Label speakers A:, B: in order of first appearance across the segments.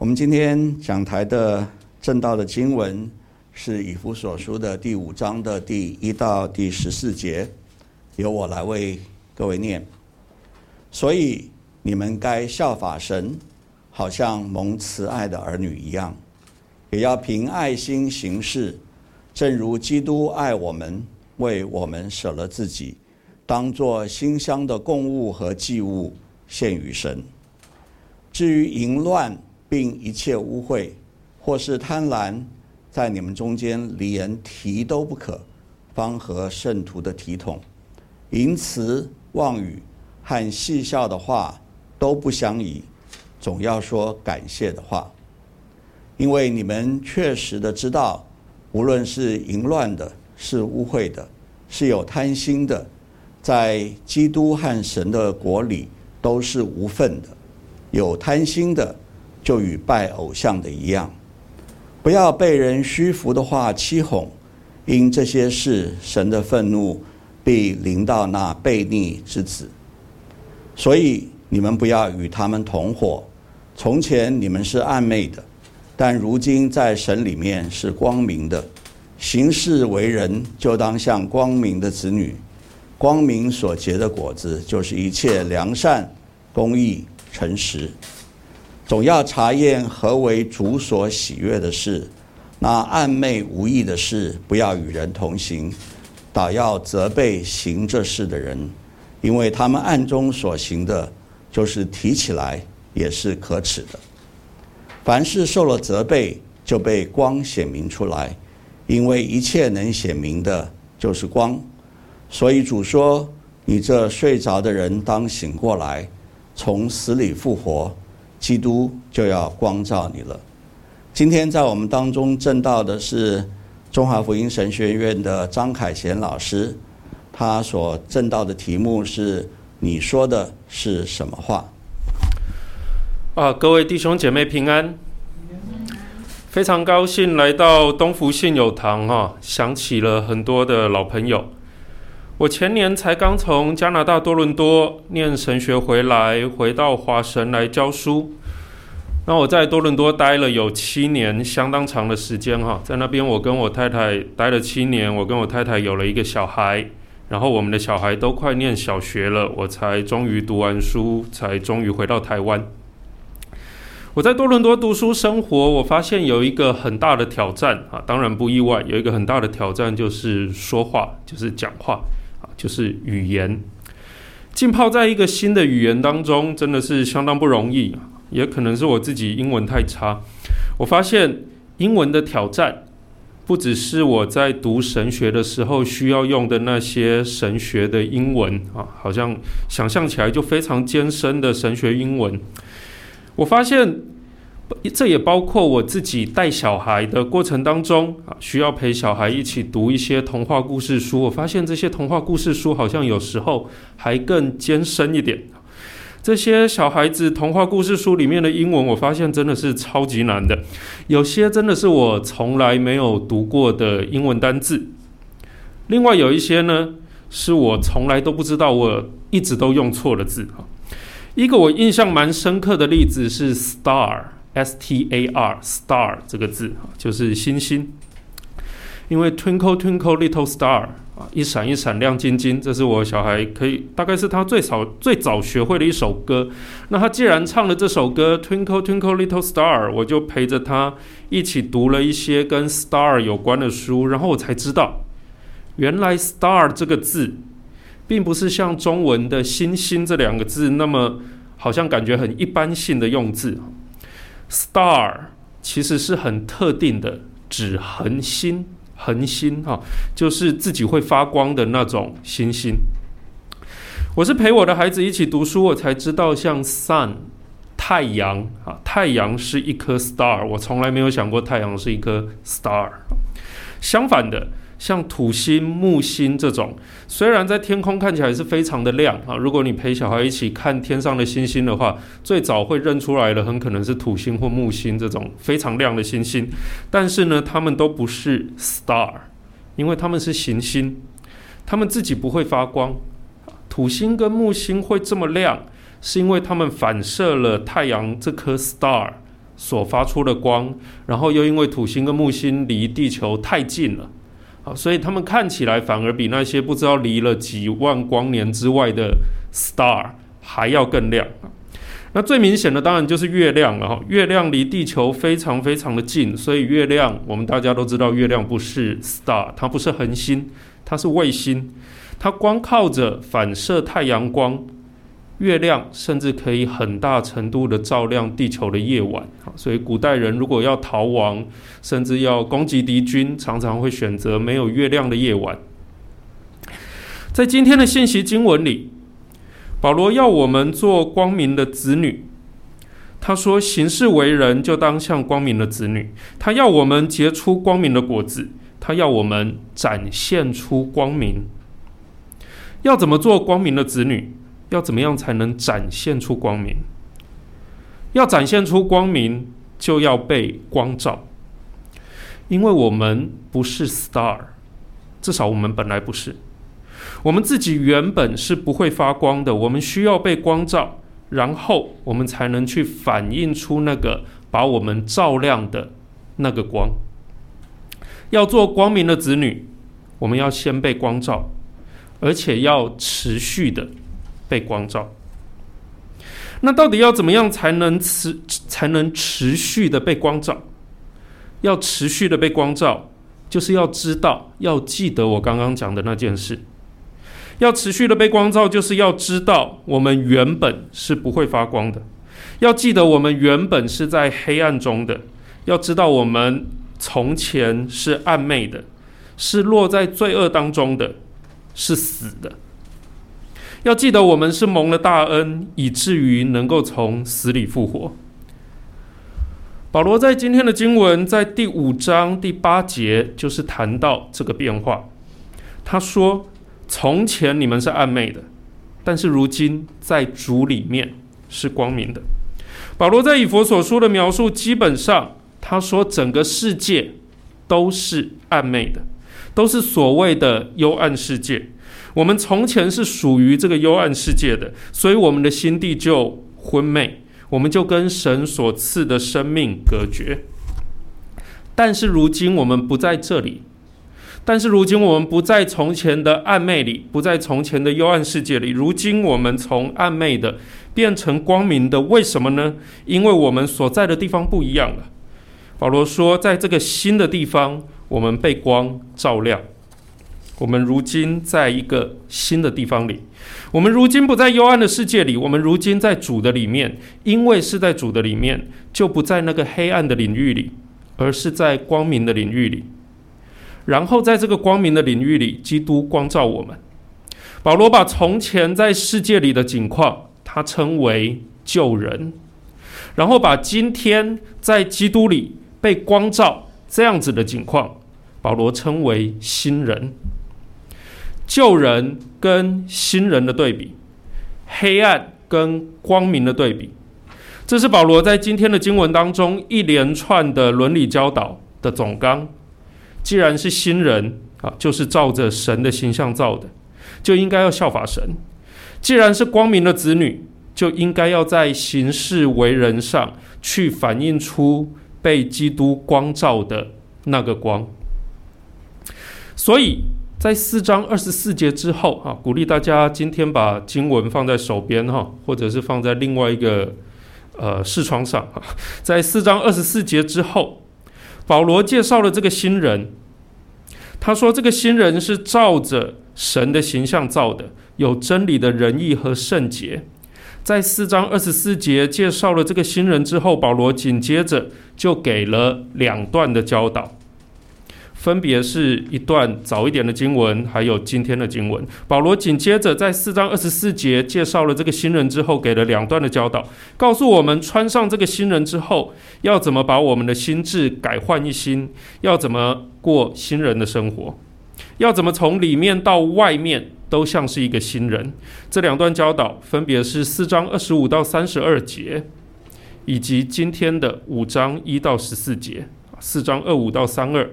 A: 我们今天讲台的正道的经文是以弗所书的第五章的第一到第十四节，由我来为各位念。所以你们该效法神，好像蒙慈爱的儿女一样，也要凭爱心行事，正如基督爱我们，为我们舍了自己，当作馨香的供物和祭物献与神。至于淫乱，并一切污秽，或是贪婪，在你们中间连提都不可，方合圣徒的体统。淫词妄语和戏笑的话都不相宜，总要说感谢的话。因为你们确实的知道，无论是淫乱的，是污秽的，是有贪心的，在基督和神的国里都是无份的。有贪心的，就与拜偶像的一样。不要被人虚浮的话欺哄，因这些事，神的愤怒必临到那悖逆之子。所以你们不要与他们同伙。从前你们是暗昧的，但如今在神里面是光明的。行事为人，就当像光明的子女。光明所结的果子，就是一切良善、公义。诚实，总要查验何为主所喜悦的事。那暗昧无益的事，不要与人同行，倒要责备行这事的人，因为他们暗中所行的，就是提起来也是可耻的。凡事受了责备，就被光显明出来，因为一切能显明的，就是光。所以主说：“你这睡着的人，当醒过来。”从死里复活，基督就要光照你了。今天在我们当中证道的是中华福音神学院的张凯贤老师，他所证道的题目是“你说的是什么话？”
B: 啊，各位弟兄姐妹平安，非常高兴来到东福信友堂哈，想起了很多的老朋友。我前年才刚从加拿大多伦多念神学回来，回到华神来教书。那我在多伦多待了有七年，相当长的时间哈。在那边，我跟我太太待了七年，我跟我太太有了一个小孩，然后我们的小孩都快念小学了，我才终于读完书，才终于回到台湾。我在多伦多读书生活，我发现有一个很大的挑战啊，当然不意外，有一个很大的挑战就是说话，就是讲话。就是语言，浸泡在一个新的语言当中，真的是相当不容易。也可能是我自己英文太差。我发现英文的挑战，不只是我在读神学的时候需要用的那些神学的英文啊，好像想象起来就非常艰深的神学英文。我发现。这也包括我自己带小孩的过程当中啊，需要陪小孩一起读一些童话故事书。我发现这些童话故事书好像有时候还更艰深一点。这些小孩子童话故事书里面的英文，我发现真的是超级难的。有些真的是我从来没有读过的英文单字。另外有一些呢，是我从来都不知道，我一直都用错了字。一个我印象蛮深刻的例子是 star。S T A R star 这个字，就是星星。因为 Twinkle Twinkle Little Star 啊，一闪一闪亮晶晶，这是我小孩可以大概是他最早最早学会的一首歌。那他既然唱了这首歌 Twinkle Twinkle Little Star，我就陪着他一起读了一些跟 star 有关的书，然后我才知道，原来 star 这个字，并不是像中文的星星这两个字那么好像感觉很一般性的用字。Star 其实是很特定的，指恒星，恒星哈，就是自己会发光的那种星星。我是陪我的孩子一起读书，我才知道像 Sun 太阳啊，太阳是一颗 Star，我从来没有想过太阳是一颗 Star。相反的。像土星、木星这种，虽然在天空看起来是非常的亮啊，如果你陪小孩一起看天上的星星的话，最早会认出来的很可能是土星或木星这种非常亮的星星。但是呢，它们都不是 star，因为它们是行星，它们自己不会发光。土星跟木星会这么亮，是因为它们反射了太阳这颗 star 所发出的光，然后又因为土星跟木星离地球太近了，所以他们看起来反而比那些不知道离了几万光年之外的 star 还要更亮。那最明显的当然就是月亮了哈，月亮离地球非常非常的近，所以月亮我们大家都知道，月亮不是 star，它不是恒星，它是卫星，它光靠着反射太阳光，月亮甚至可以很大程度的照亮地球的夜晚。所以古代人如果要逃亡，甚至要攻击敌军，常常会选择没有月亮的夜晚。在今天的信息经文里。保罗要我们做光明的子女，他说：“行事为人就当像光明的子女。”他要我们结出光明的果子，他要我们展现出光明。要怎么做光明的子女？要怎么样才能展现出光明？要展现出光明，就要被光照，因为我们不是 star，至少我们本来不是。我们自己原本是不会发光的，我们需要被光照，然后我们才能去反映出那个把我们照亮的那个光。要做光明的子女，我们要先被光照，而且要持续的被光照。那到底要怎么样才能持才能持续的被光照？要持续的被光照，就是要知道，要记得我刚刚讲的那件事。要持续的被光照，就是要知道我们原本是不会发光的。要记得我们原本是在黑暗中的。要知道我们从前是暗昧的，是落在罪恶当中的，是死的。要记得我们是蒙了大恩，以至于能够从死里复活。保罗在今天的经文，在第五章第八节，就是谈到这个变化。他说。从前你们是暗昧的，但是如今在主里面是光明的。保罗在以弗所书的描述，基本上他说整个世界都是暗昧的，都是所谓的幽暗世界。我们从前是属于这个幽暗世界的，所以我们的心地就昏昧，我们就跟神所赐的生命隔绝。但是如今我们不在这里。但是如今我们不在从前的暗昧里，不在从前的幽暗世界里。如今我们从暗昧的变成光明的，为什么呢？因为我们所在的地方不一样了。保罗说，在这个新的地方，我们被光照亮。我们如今在一个新的地方里，我们如今不在幽暗的世界里，我们如今在主的里面。因为是在主的里面，就不在那个黑暗的领域里，而是在光明的领域里。然后在这个光明的领域里，基督光照我们。保罗把从前在世界里的景况，他称为旧人；然后把今天在基督里被光照这样子的景况，保罗称为新人。旧人跟新人的对比，黑暗跟光明的对比，这是保罗在今天的经文当中一连串的伦理教导的总纲。既然是新人啊，就是照着神的形象造的，就应该要效法神；既然是光明的子女，就应该要在行事为人上去反映出被基督光照的那个光。所以在四章二十四节之后啊，鼓励大家今天把经文放在手边哈，或者是放在另外一个呃视窗上啊，在四章二十四节之后。保罗介绍了这个新人，他说：“这个新人是照着神的形象造的，有真理的仁义和圣洁。”在四章二十四节介绍了这个新人之后，保罗紧接着就给了两段的教导。分别是一段早一点的经文，还有今天的经文。保罗紧接着在四章二十四节介绍了这个新人之后，给了两段的教导，告诉我们穿上这个新人之后，要怎么把我们的心智改换一新，要怎么过新人的生活，要怎么从里面到外面都像是一个新人。这两段教导分别是四章二十五到三十二节，以及今天的五章一到十四节，四章二五到三二。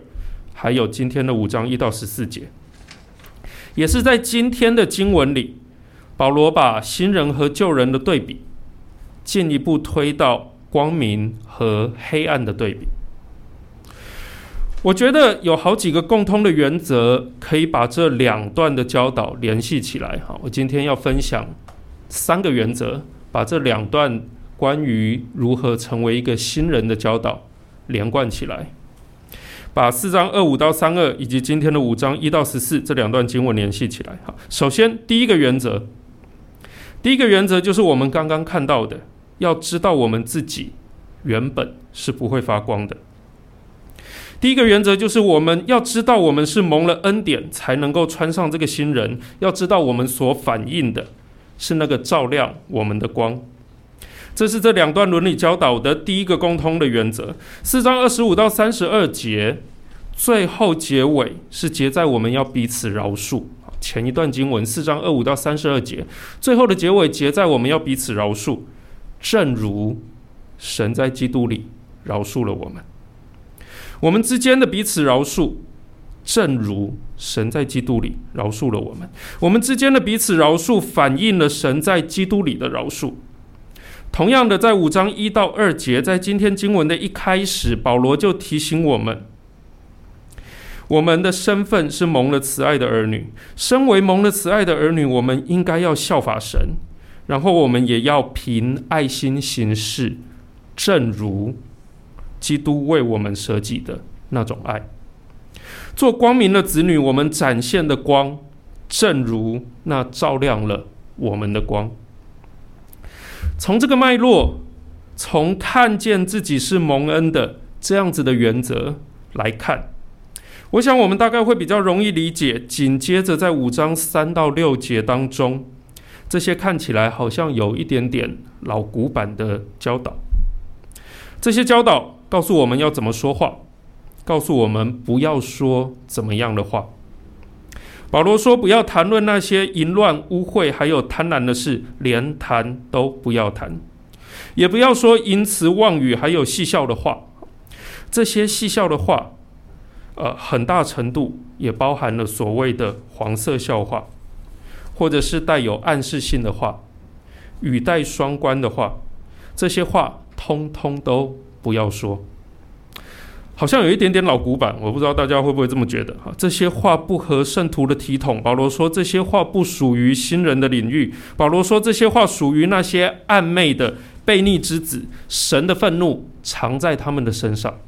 B: 还有今天的五章一到十四节，也是在今天的经文里，保罗把新人和旧人的对比进一步推到光明和黑暗的对比。我觉得有好几个共通的原则，可以把这两段的教导联系起来。哈，我今天要分享三个原则，把这两段关于如何成为一个新人的教导连贯起来，把四章二五到三二以及今天的五章一到十四这两段经文联系起来。哈，首先第一个原则，第一个原则就是我们刚刚看到的，要知道我们自己原本是不会发光的。第一个原则就是我们要知道我们是蒙了恩典才能够穿上这个新人，要知道我们所反映的是那个照亮我们的光。这是这两段伦理教导的第一个共通的原则。四章二十五到三十二节，最后结尾是结在我们要彼此饶恕。前一段经文四章二五到三十二节，最后的结尾结在我们要彼此饶恕，正如神在基督里饶恕了我们。我们之间的彼此饶恕，正如神在基督里饶恕了我们。我们之间的彼此饶恕，反映了神在基督里的饶恕。同样的，在五章一到二节，在今天经文的一开始，保罗就提醒我们，我们的身份是蒙了慈爱的儿女。身为蒙了慈爱的儿女，我们应该要效法神，然后我们也要凭爱心行事，正如。基督为我们舍己的那种爱，做光明的子女，我们展现的光，正如那照亮了我们的光。从这个脉络，从看见自己是蒙恩的这样子的原则来看，我想我们大概会比较容易理解。紧接着在五章三到六节当中，这些看起来好像有一点点老古板的教导，这些教导。告诉我们要怎么说话，告诉我们不要说怎么样的话。保罗说：“不要谈论那些淫乱、污秽，还有贪婪的事，连谈都不要谈，也不要说淫词妄语，还有戏笑的话。这些戏笑的话，呃，很大程度也包含了所谓的黄色笑话，或者是带有暗示性的话，语带双关的话。这些话通通都。”不要说，好像有一点点老古板，我不知道大家会不会这么觉得哈？这些话不合圣徒的体统。保罗说这些话不属于新人的领域。保罗说这些话属于那些暗昧的悖逆之子，神的愤怒藏在他们的身上。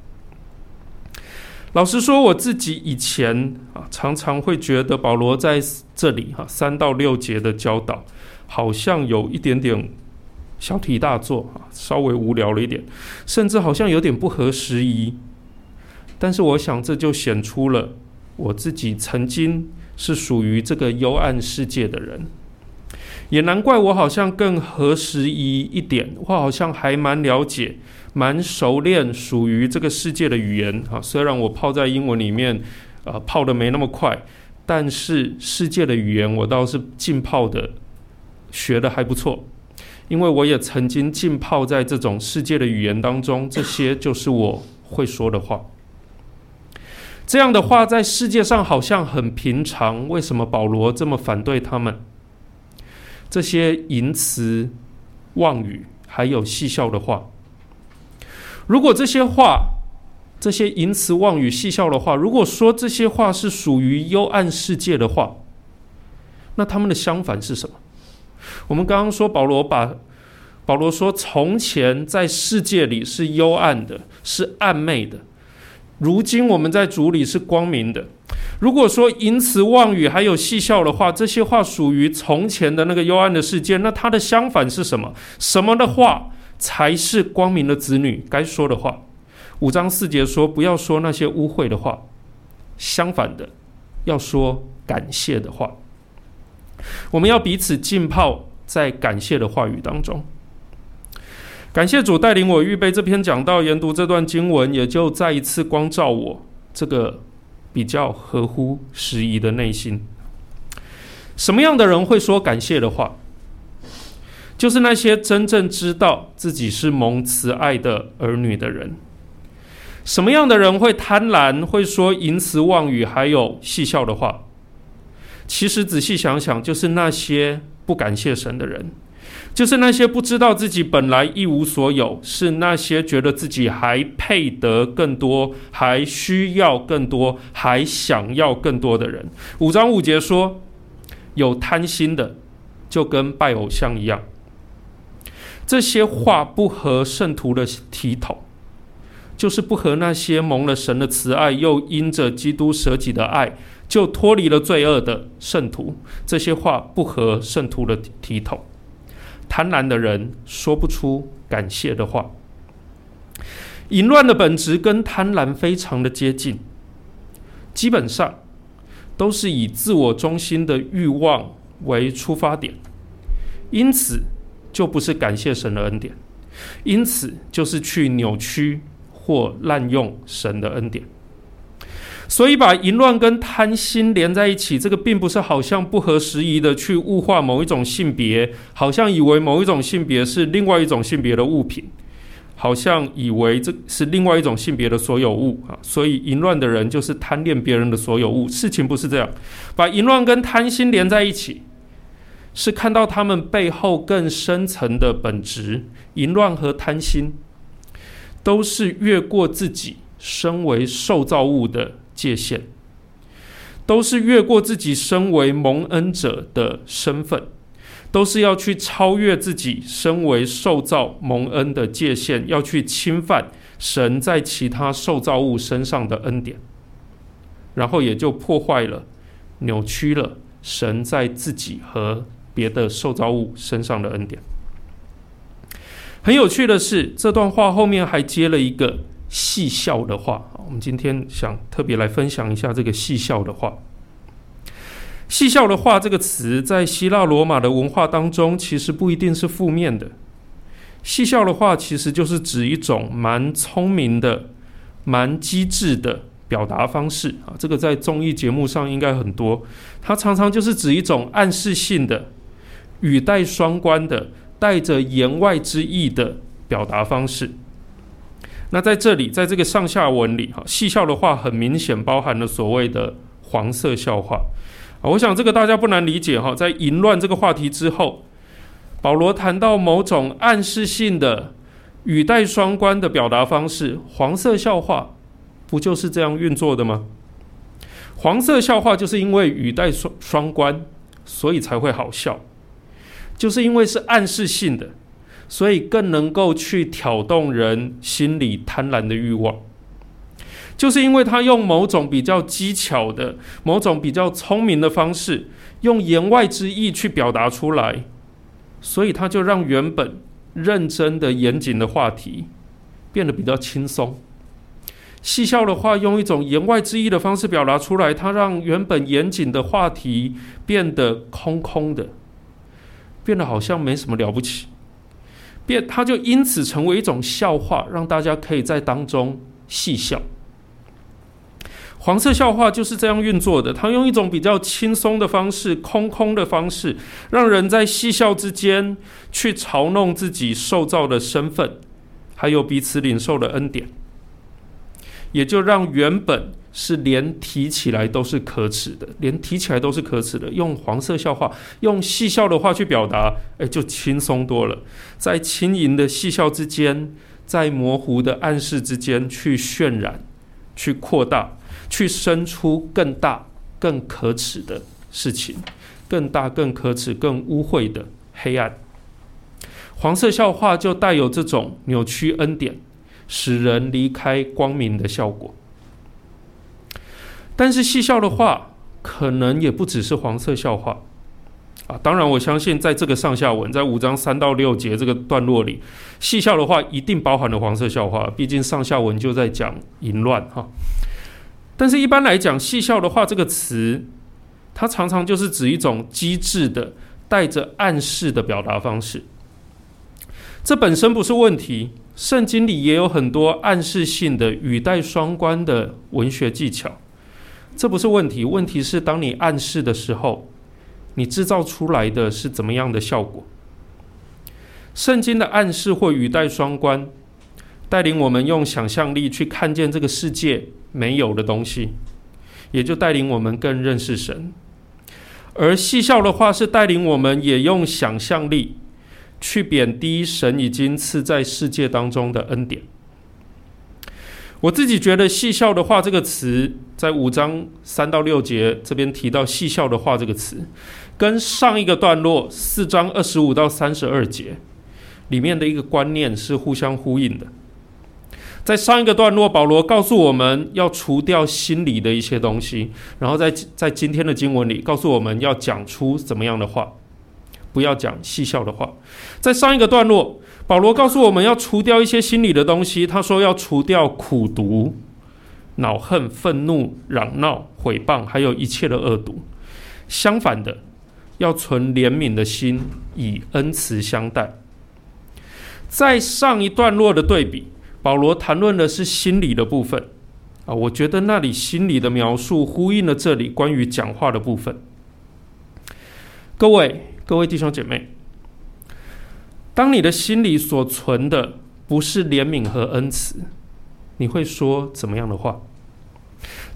B: 老实说，我自己以前啊，常常会觉得保罗在这里哈三到六节的教导，好像有一点点。小题大做啊，稍微无聊了一点，甚至好像有点不合时宜。但是我想，这就显出了我自己曾经是属于这个幽暗世界的人，也难怪我好像更合时宜一点。我好像还蛮了解、蛮熟练属于这个世界的语言啊。虽然我泡在英文里面，呃，泡得没那么快，但是世界的语言我倒是浸泡的，学得还不错。因为我也曾经浸泡在这种世界的语言当中，这些就是我会说的话。这样的话在世界上好像很平常，为什么保罗这么反对他们？这些淫词、妄语，还有戏笑的话。如果这些话，这些淫词、妄语、戏笑的话，如果说这些话是属于幽暗世界的话，那他们的相反是什么？我们刚刚说保罗把保罗说，从前在世界里是幽暗的，是暧昧的。如今我们在主里是光明的。如果说淫词妄语还有戏笑的话，这些话属于从前的那个幽暗的世界，那它的相反是什么？什么的话才是光明的子女该说的话？五章四节说，不要说那些污秽的话，相反的，要说感谢的话。我们要彼此浸泡。在感谢的话语当中，感谢主带领我预备这篇讲道，研读这段经文，也就再一次光照我这个比较合乎时宜的内心。什么样的人会说感谢的话？就是那些真正知道自己是蒙慈爱的儿女的人。什么样的人会贪婪，会说淫词妄语，还有戏笑的话？其实仔细想想，就是那些。不感谢神的人，就是那些不知道自己本来一无所有，是那些觉得自己还配得更多，还需要更多，还想要更多的人。五章五节说，有贪心的，就跟拜偶像一样。这些话不合圣徒的体统，就是不合那些蒙了神的慈爱，又因着基督舍己的爱，就脱离了罪恶的圣徒。这些话不合圣徒的体统。贪婪的人说不出感谢的话。淫乱的本质跟贪婪非常的接近，基本上都是以自我中心的欲望为出发点，因此。就不是感谢神的恩典，因此就是去扭曲或滥用神的恩典。所以把淫乱跟贪心连在一起，这个并不是好像不合时宜的去物化某一种性别，好像以为某一种性别是另外一种性别的物品，好像以为这是另外一种性别的所有物啊。所以淫乱的人就是贪恋别人的所有物，事情不是这样。把淫乱跟贪心连在一起。是看到他们背后更深层的本质，淫乱和贪心，都是越过自己身为受造物的界限，都是越过自己身为蒙恩者的身份，都是要去超越自己身为受造蒙恩的界限，要去侵犯神在其他受造物身上的恩典，然后也就破坏了、扭曲了神在自己和别的受造物身上的恩典。很有趣的是，这段话后面还接了一个戏笑的话。我们今天想特别来分享一下这个戏笑的话。戏笑的话这个词，在希腊罗马的文化当中，其实不一定是负面的。戏笑的话，其实就是指一种蛮聪明的、蛮机智的。表达方式啊，这个在综艺节目上应该很多。它常常就是指一种暗示性的、语带双关的、带着言外之意的表达方式。那在这里，在这个上下文里，哈，戏笑的话很明显包含了所谓的黄色笑话。我想这个大家不难理解哈。在淫乱这个话题之后，保罗谈到某种暗示性的、语带双关的表达方式，黄色笑话。不就是这样运作的吗？黄色笑话就是因为语带双双关，所以才会好笑。就是因为是暗示性的，所以更能够去挑动人心里贪婪的欲望。就是因为他用某种比较机巧的、某种比较聪明的方式，用言外之意去表达出来，所以他就让原本认真的、严谨的话题变得比较轻松。戏笑的话，用一种言外之意的方式表达出来，他让原本严谨的话题变得空空的，变得好像没什么了不起，变，他就因此成为一种笑话，让大家可以在当中戏笑。黄色笑话就是这样运作的，他用一种比较轻松的方式、空空的方式，让人在戏笑之间去嘲弄自己受造的身份，还有彼此领受的恩典。也就让原本是连提起来都是可耻的，连提起来都是可耻的，用黄色笑话、用戏笑的话去表达，哎，就轻松多了。在轻盈的戏笑之间，在模糊的暗示之间去渲染、去扩大、去生出更大、更可耻的事情，更大、更可耻、更污秽的黑暗。黄色笑话就带有这种扭曲恩典。使人离开光明的效果，但是戏笑的话，可能也不只是黄色笑话啊。当然，我相信在这个上下文，在五章三到六节这个段落里，戏笑的话一定包含了黄色笑话。毕竟上下文就在讲淫乱哈。但是，一般来讲，戏笑的话这个词，它常常就是指一种机智的、带着暗示的表达方式。这本身不是问题。圣经里也有很多暗示性的、语带双关的文学技巧，这不是问题。问题是，当你暗示的时候，你制造出来的是怎么样的效果？圣经的暗示或语带双关，带领我们用想象力去看见这个世界没有的东西，也就带领我们更认识神。而戏笑的话，是带领我们也用想象力去贬低神已经赐在世界当中的恩典。我自己觉得“戏笑的话”这个词，在五章三到六节这边提到“戏笑的话”这个词，跟上一个段落四章二十五到三十二节里面的一个观念是互相呼应的。在上一个段落，保罗告诉我们要除掉心里的一些东西，然后在在今天的经文里告诉我们要讲出怎么样的话，不要讲戏笑的话。在上一个段落，保罗告诉我们要除掉一些心里的东西，他说要除掉苦毒、恼恨、愤怒、嚷闹、毁谤，还有一切的恶毒。相反的，要存怜悯的心，以恩慈相待。在上一段落的对比，保罗谈论的是心理的部分啊，我觉得那里心理的描述呼应了这里关于讲话的部分。各位，各位弟兄姐妹。当你的心里所存的不是怜悯和恩慈，你会说怎么样的话？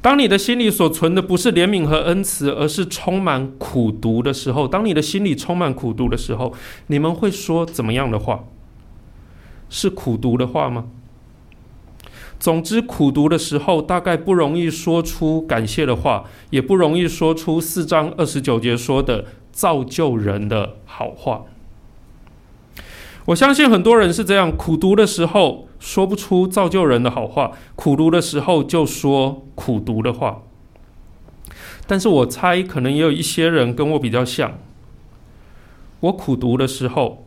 B: 当你的心里所存的不是怜悯和恩慈，而是充满苦毒的时候，当你的心里充满苦毒的时候，你们会说怎么样的话？是苦毒的话吗？总之，苦毒的时候，大概不容易说出感谢的话，也不容易说出四章二十九节说的造就人的好话。我相信很多人是这样：苦读的时候说不出造就人的好话，苦读的时候就说苦读的话。但是我猜，可能也有一些人跟我比较像。我苦读的时候，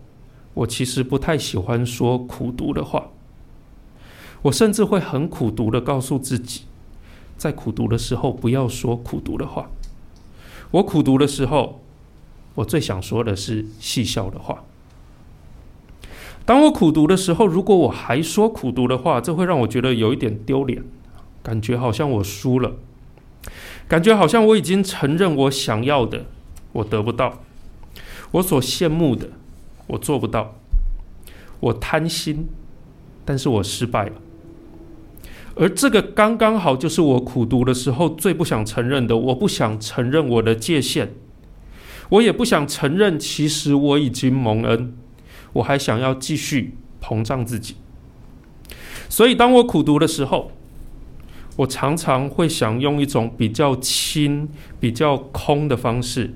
B: 我其实不太喜欢说苦读的话。我甚至会很苦读的告诉自己，在苦读的时候不要说苦读的话。我苦读的时候，我最想说的是戏笑的话。当我苦读的时候，如果我还说苦读的话，这会让我觉得有一点丢脸，感觉好像我输了，感觉好像我已经承认我想要的我得不到，我所羡慕的我做不到，我贪心，但是我失败了。而这个刚刚好就是我苦读的时候最不想承认的，我不想承认我的界限，我也不想承认其实我已经蒙恩。我还想要继续膨胀自己，所以当我苦读的时候，我常常会想用一种比较轻、比较空的方式，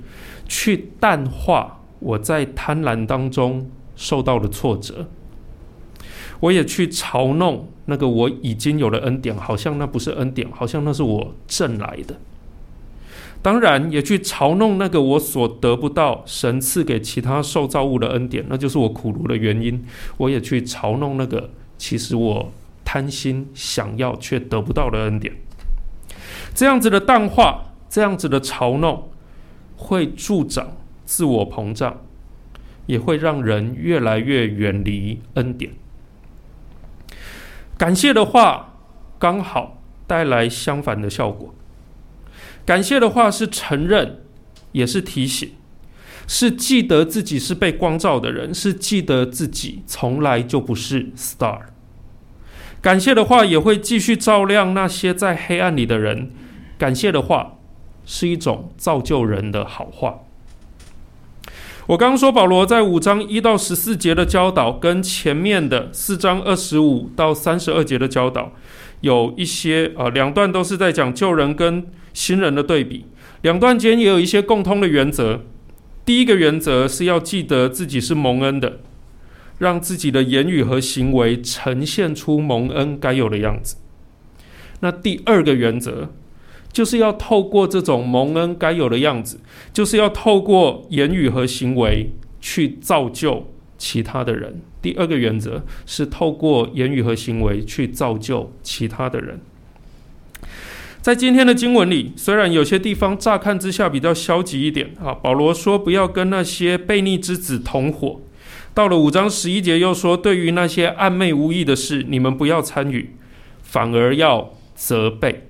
B: 去淡化我在贪婪当中受到的挫折。我也去嘲弄那个我已经有了恩典，好像那不是恩典，好像那是我挣来的。当然，也去嘲弄那个我所得不到神赐给其他受造物的恩典，那就是我苦读的原因。我也去嘲弄那个其实我贪心想要却得不到的恩典。这样子的淡化，这样子的嘲弄，会助长自我膨胀，也会让人越来越远离恩典。感谢的话，刚好带来相反的效果。感谢的话是承认，也是提醒，是记得自己是被光照的人，是记得自己从来就不是 star。感谢的话也会继续照亮那些在黑暗里的人。感谢的话是一种造就人的好话。我刚刚说保罗在五章一到十四节的教导，跟前面的四章二十五到三十二节的教导，有一些呃两段都是在讲旧人跟新人的对比，两段间也有一些共通的原则。第一个原则是要记得自己是蒙恩的，让自己的言语和行为呈现出蒙恩该有的样子。那第二个原则就是要透过这种蒙恩该有的样子，就是要透过言语和行为去造就其他的人。第二个原则是透过言语和行为去造就其他的人。在今天的经文里，虽然有些地方乍看之下比较消极一点啊，保罗说不要跟那些悖逆之子同伙。到了五章十一节又说，对于那些暧昧无益的事，你们不要参与，反而要责备。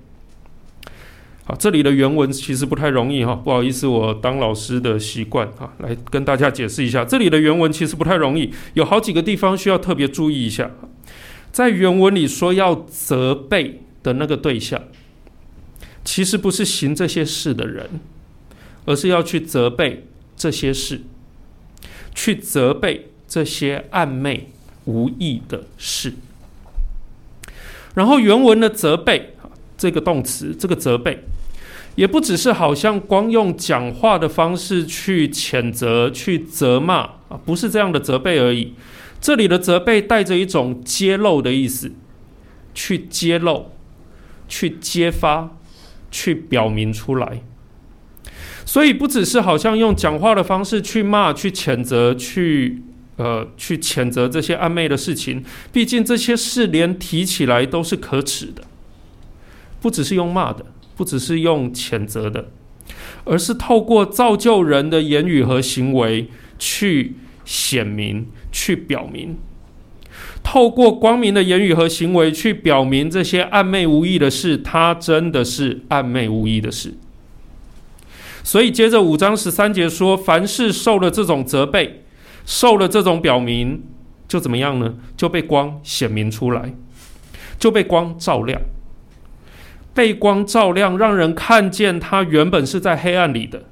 B: 好，这里的原文其实不太容易哈，不好意思，我当老师的习惯啊，来跟大家解释一下，这里的原文其实不太容易，有好几个地方需要特别注意一下。在原文里说要责备的那个对象。其实不是行这些事的人，而是要去责备这些事，去责备这些暧昧无益的事。然后原文的责备，这个动词，这个责备，也不只是好像光用讲话的方式去谴责、去责骂啊，不是这样的责备而已。这里的责备带着一种揭露的意思，去揭露、去揭发、去表明出来。所以不只是好像用讲话的方式去骂、去谴责、去。呃，去谴责这些暧昧的事情，毕竟这些事连提起来都是可耻的，不只是用骂的，不只是用谴责的，而是透过造就人的言语和行为去显明、去表明，透过光明的言语和行为去表明这些暧昧无意的事，它真的是暧昧无意的事。所以接着五章十三节说，凡是受了这种责备。受了这种表明，就怎么样呢？就被光显明出来，就被光照亮，被光照亮，让人看见他原本是在黑暗里的。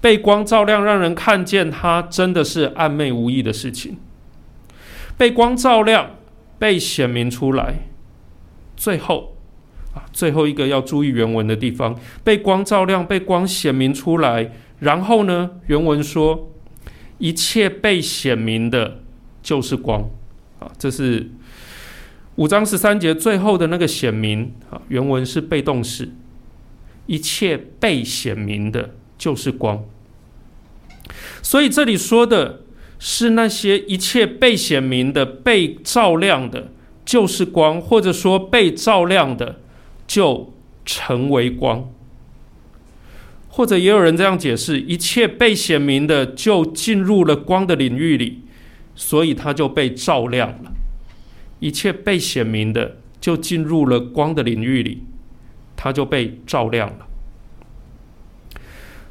B: 被光照亮，让人看见他真的是暧昧无益的事情。被光照亮，被显明出来。最后啊，最后一个要注意原文的地方：被光照亮，被光显明出来。然后呢，原文说。一切被显明的，就是光，啊，这是五章十三节最后的那个显明啊，原文是被动式。一切被显明的，就是光。所以这里说的是那些一切被显明的、被照亮的，就是光，或者说被照亮的，就成为光。或者也有人这样解释：一切被显明的就进入了光的领域里，所以它就被照亮了。一切被显明的就进入了光的领域里，它就被照亮了。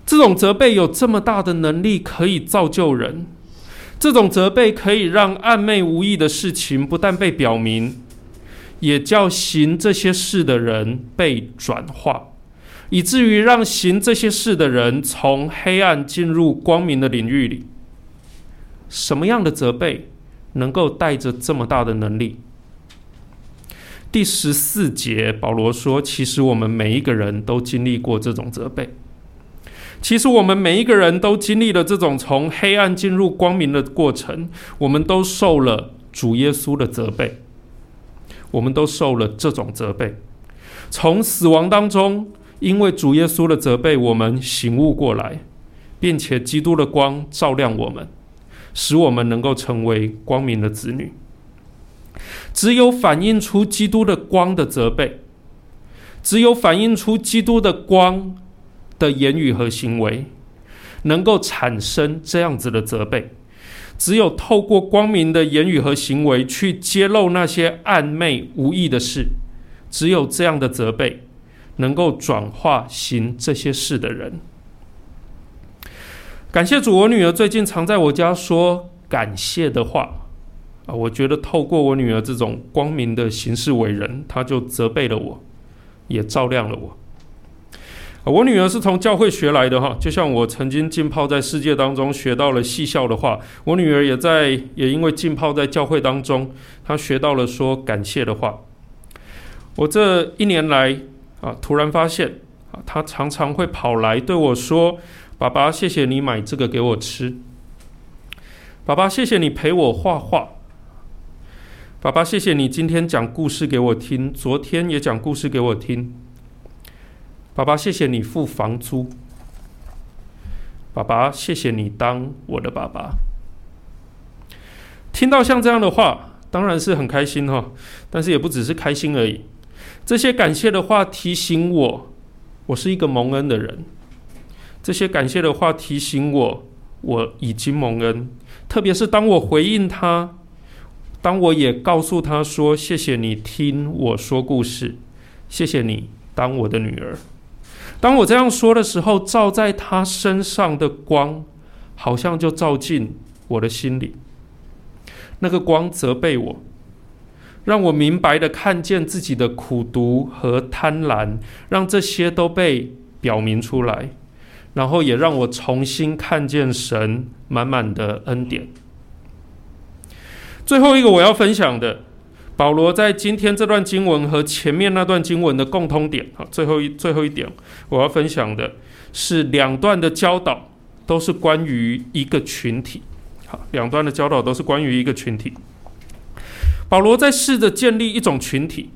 B: 这种责备有这么大的能力，可以造就人。这种责备可以让暧昧无意的事情不但被表明，也叫行这些事的人被转化。以至于让行这些事的人从黑暗进入光明的领域里。什么样的责备能够带着这么大的能力？第十四节，保罗说：“其实我们每一个人都经历过这种责备。其实我们每一个人都经历了这种从黑暗进入光明的过程。我们都受了主耶稣的责备，我们都受了这种责备，从死亡当中。”因为主耶稣的责备，我们醒悟过来，并且基督的光照亮我们，使我们能够成为光明的子女。只有反映出基督的光的责备，只有反映出基督的光的言语和行为，能够产生这样子的责备。只有透过光明的言语和行为去揭露那些暧昧无益的事，只有这样的责备。能够转化行这些事的人，感谢主，我女儿最近常在我家说感谢的话啊。我觉得透过我女儿这种光明的行事为人，她就责备了我，也照亮了我。我女儿是从教会学来的哈，就像我曾经浸泡在世界当中学到了戏笑的话，我女儿也在也因为浸泡在教会当中，她学到了说感谢的话。我这一年来。啊！突然发现，啊，她常常会跑来对我说：“爸爸，谢谢你买这个给我吃。爸爸，谢谢你陪我画画。爸爸，谢谢你今天讲故事给我听，昨天也讲故事给我听。爸爸，谢谢你付房租。爸爸，谢谢你当我的爸爸。”听到像这样的话，当然是很开心哈，但是也不只是开心而已。这些感谢的话提醒我，我是一个蒙恩的人。这些感谢的话提醒我，我已经蒙恩。特别是当我回应他，当我也告诉他说：“谢谢你听我说故事，谢谢你当我的女儿。”当我这样说的时候，照在他身上的光，好像就照进我的心里。那个光责备我。让我明白的看见自己的苦毒和贪婪，让这些都被表明出来，然后也让我重新看见神满满的恩典。最后一个我要分享的，保罗在今天这段经文和前面那段经文的共通点啊，最后一最后一点我要分享的是两段的教导都是关于一个群体。好，两段的教导都是关于一个群体。保罗在试着建立一种群体，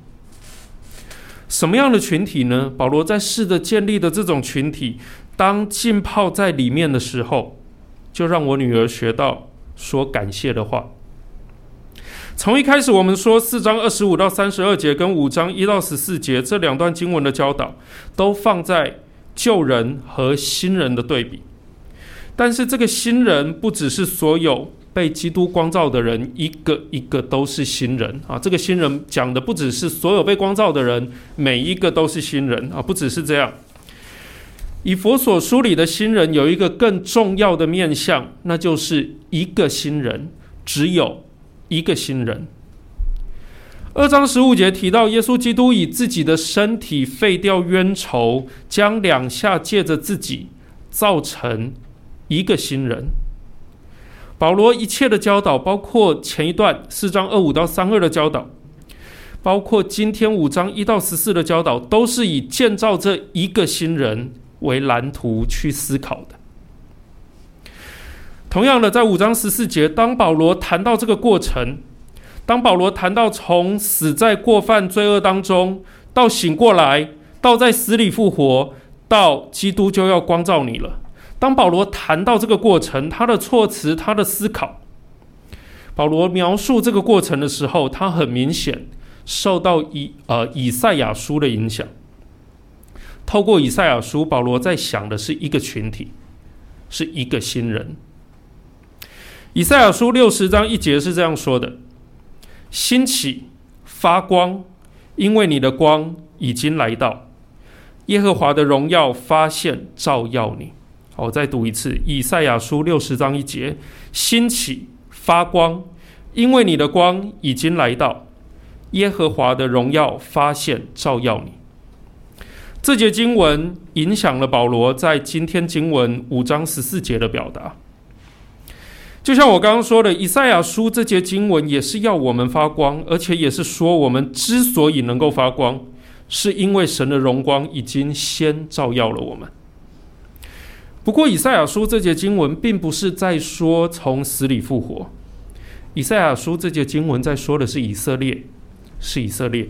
B: 什么样的群体呢？保罗在试着建立的这种群体，当浸泡在里面的时候，就让我女儿学到说感谢的话。从一开始，我们说四章二十五到三十二节跟五章一到十四节这两段经文的教导，都放在旧人和新人的对比。但是这个新人不只是所有被基督光照的人，一个一个都是新人啊！这个新人讲的不只是所有被光照的人，每一个都是新人啊！不只是这样，以佛所书里的新人有一个更重要的面向，那就是一个新人，只有一个新人。二章十五节提到，耶稣基督以自己的身体废掉冤仇，将两下借着自己造成。一个新人，保罗一切的教导，包括前一段四章二五到三二的教导，包括今天五章一到十四的教导，都是以建造这一个新人为蓝图去思考的。同样的，在五章十四节，当保罗谈到这个过程，当保罗谈到从死在过犯罪恶当中，到醒过来，到在死里复活，到基督就要光照你了。当保罗谈到这个过程，他的措辞，他的思考，保罗描述这个过程的时候，他很明显受到以呃以赛亚书的影响。透过以赛亚书，保罗在想的是一个群体，是一个新人。以赛亚书六十章一节是这样说的：“兴起，发光，因为你的光已经来到，耶和华的荣耀发现，照耀你。”我再读一次《以赛亚书》六十章一节：“兴起，发光，因为你的光已经来到，耶和华的荣耀发现，照耀你。”这节经文影响了保罗在今天经文五章十四节的表达。就像我刚刚说的，《以赛亚书》这节经文也是要我们发光，而且也是说我们之所以能够发光，是因为神的荣光已经先照耀了我们。不过，以赛亚书这节经文并不是在说从死里复活。以赛亚书这节经文在说的是以色列，是以色列。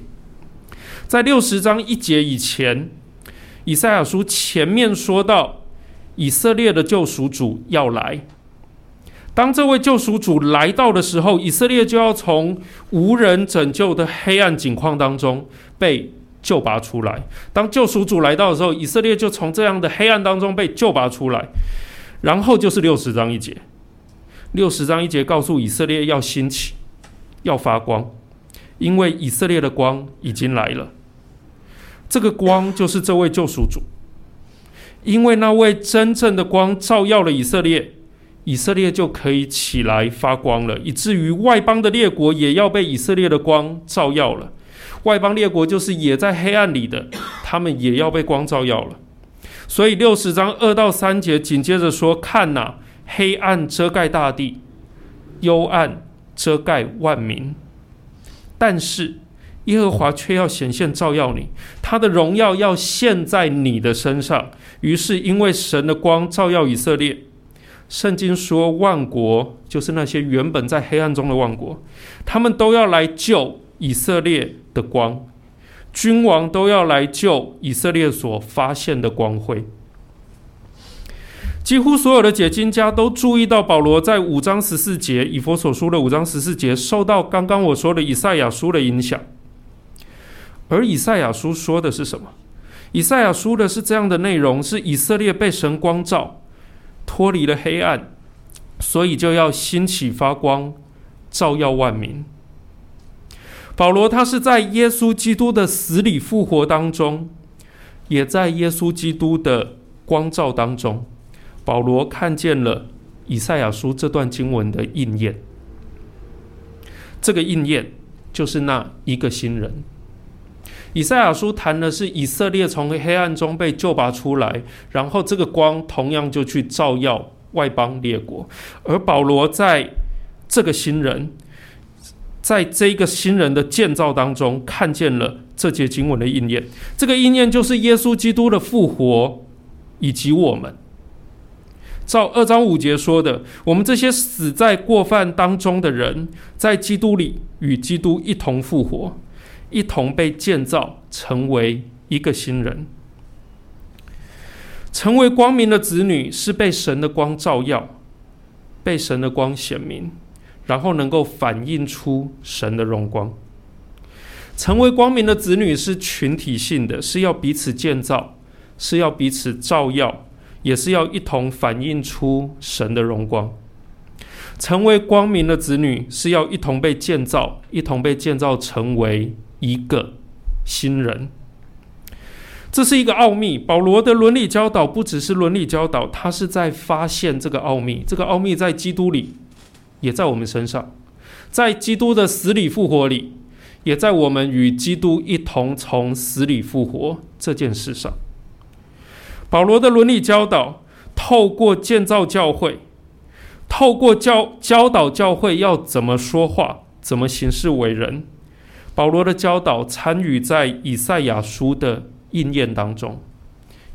B: 在六十章一节以前，以赛亚书前面说到以色列的救赎主要来。当这位救赎主来到的时候，以色列就要从无人拯救的黑暗境况当中被救拔出来。当救赎主来到的时候，以色列就从这样的黑暗当中被救拔出来。然后就是六十章一节，六十章一节告诉以色列要兴起，要发光，因为以色列的光已经来了。这个光就是这位救赎主，因为那位真正的光照耀了以色列，以色列就可以起来发光了，以至于外邦的列国也要被以色列的光照耀了。外邦列国就是也在黑暗里的，他们也要被光照耀了。所以六十章二到三节紧接着说：“看呐，黑暗遮盖大地，幽暗遮盖万民。但是耶和华却要显现照耀你，他的荣耀要现在你的身上。于是因为神的光照耀以色列，圣经说万国就是那些原本在黑暗中的万国，他们都要来救。”以色列的光，君王都要来救以色列所发现的光辉。几乎所有的解经家都注意到，保罗在五章十四节，以弗所书的五章十四节，受到刚刚我说的以赛亚书的影响。而以赛亚书说的是什么？以赛亚书的是这样的内容：是以色列被神光照，脱离了黑暗，所以就要兴起发光，照耀万民。保罗他是在耶稣基督的死里复活当中，也在耶稣基督的光照当中，保罗看见了以赛亚书这段经文的应验。这个应验就是那一个新人。以赛亚书谈的是以色列从黑暗中被救拔出来，然后这个光同样就去照耀外邦列国，而保罗在这个新人。在这个新人的建造当中，看见了这节经文的应验。这个应验就是耶稣基督的复活，以及我们。照二章五节说的，我们这些死在过犯当中的人，在基督里与基督一同复活，一同被建造成为一个新人。成为光明的子女，是被神的光照耀，被神的光显明，然后能够反映出神的荣光。成为光明的子女是群体性的，是要彼此建造，是要彼此照耀。也是要一同反映出神的荣光，成为光明的子女，是要一同被建造，一同被建造成为一个新人。这是一个奥秘。保罗的伦理教导不只是伦理教导，他是在发现这个奥秘。这个奥秘在基督里，也在我们身上，在基督的死里复活里，也在我们与基督一同从死里复活这件事上。保罗的伦理教导，透过建造教会，透过教教导教会要怎么说话，怎么行事为人。保罗的教导参与在以赛亚书的应验当中，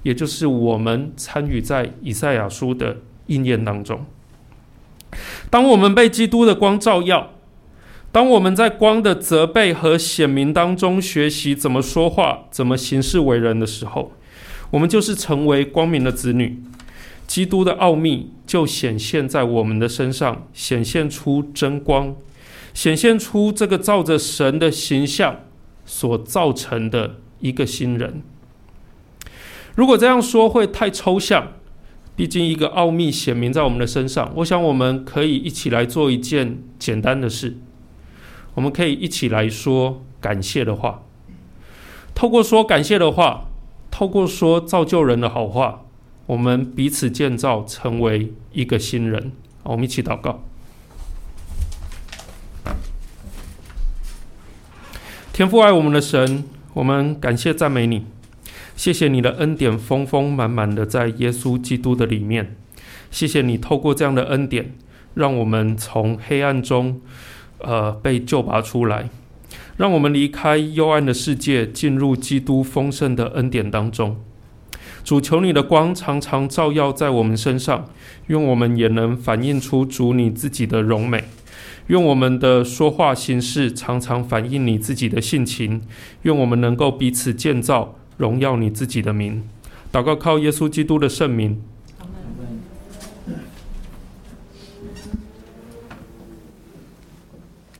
B: 也就是我们参与在以赛亚书的应验当中。当我们被基督的光照耀，当我们在光的责备和显明当中学习怎么说话，怎么行事为人的时候，我们就是成为光明的子女，基督的奥秘就显现在我们的身上，显现出真光，显现出这个照着神的形象所造成的一个新人。如果这样说会太抽象，毕竟一个奥秘显明在我们的身上。我想我们可以一起来做一件简单的事，我们可以一起来说感谢的话，透过说感谢的话。透过说造就人的好话，我们彼此建造，成为一个新人。我们一起祷告。天父爱我们的神，我们感谢赞美你，谢谢你的恩典丰丰满满的在耶稣基督的里面。谢谢你透过这样的恩典，让我们从黑暗中，呃，被救拔出来。让我们离开幽暗的世界，进入基督丰盛的恩典当中。主，求你的光常常照耀在我们身上，愿我们也能反映出主你自己的荣美。用我们的说话形式常常反映你自己的性情。愿我们能够彼此建造，荣耀你自己的名。祷告靠耶稣基督的圣名，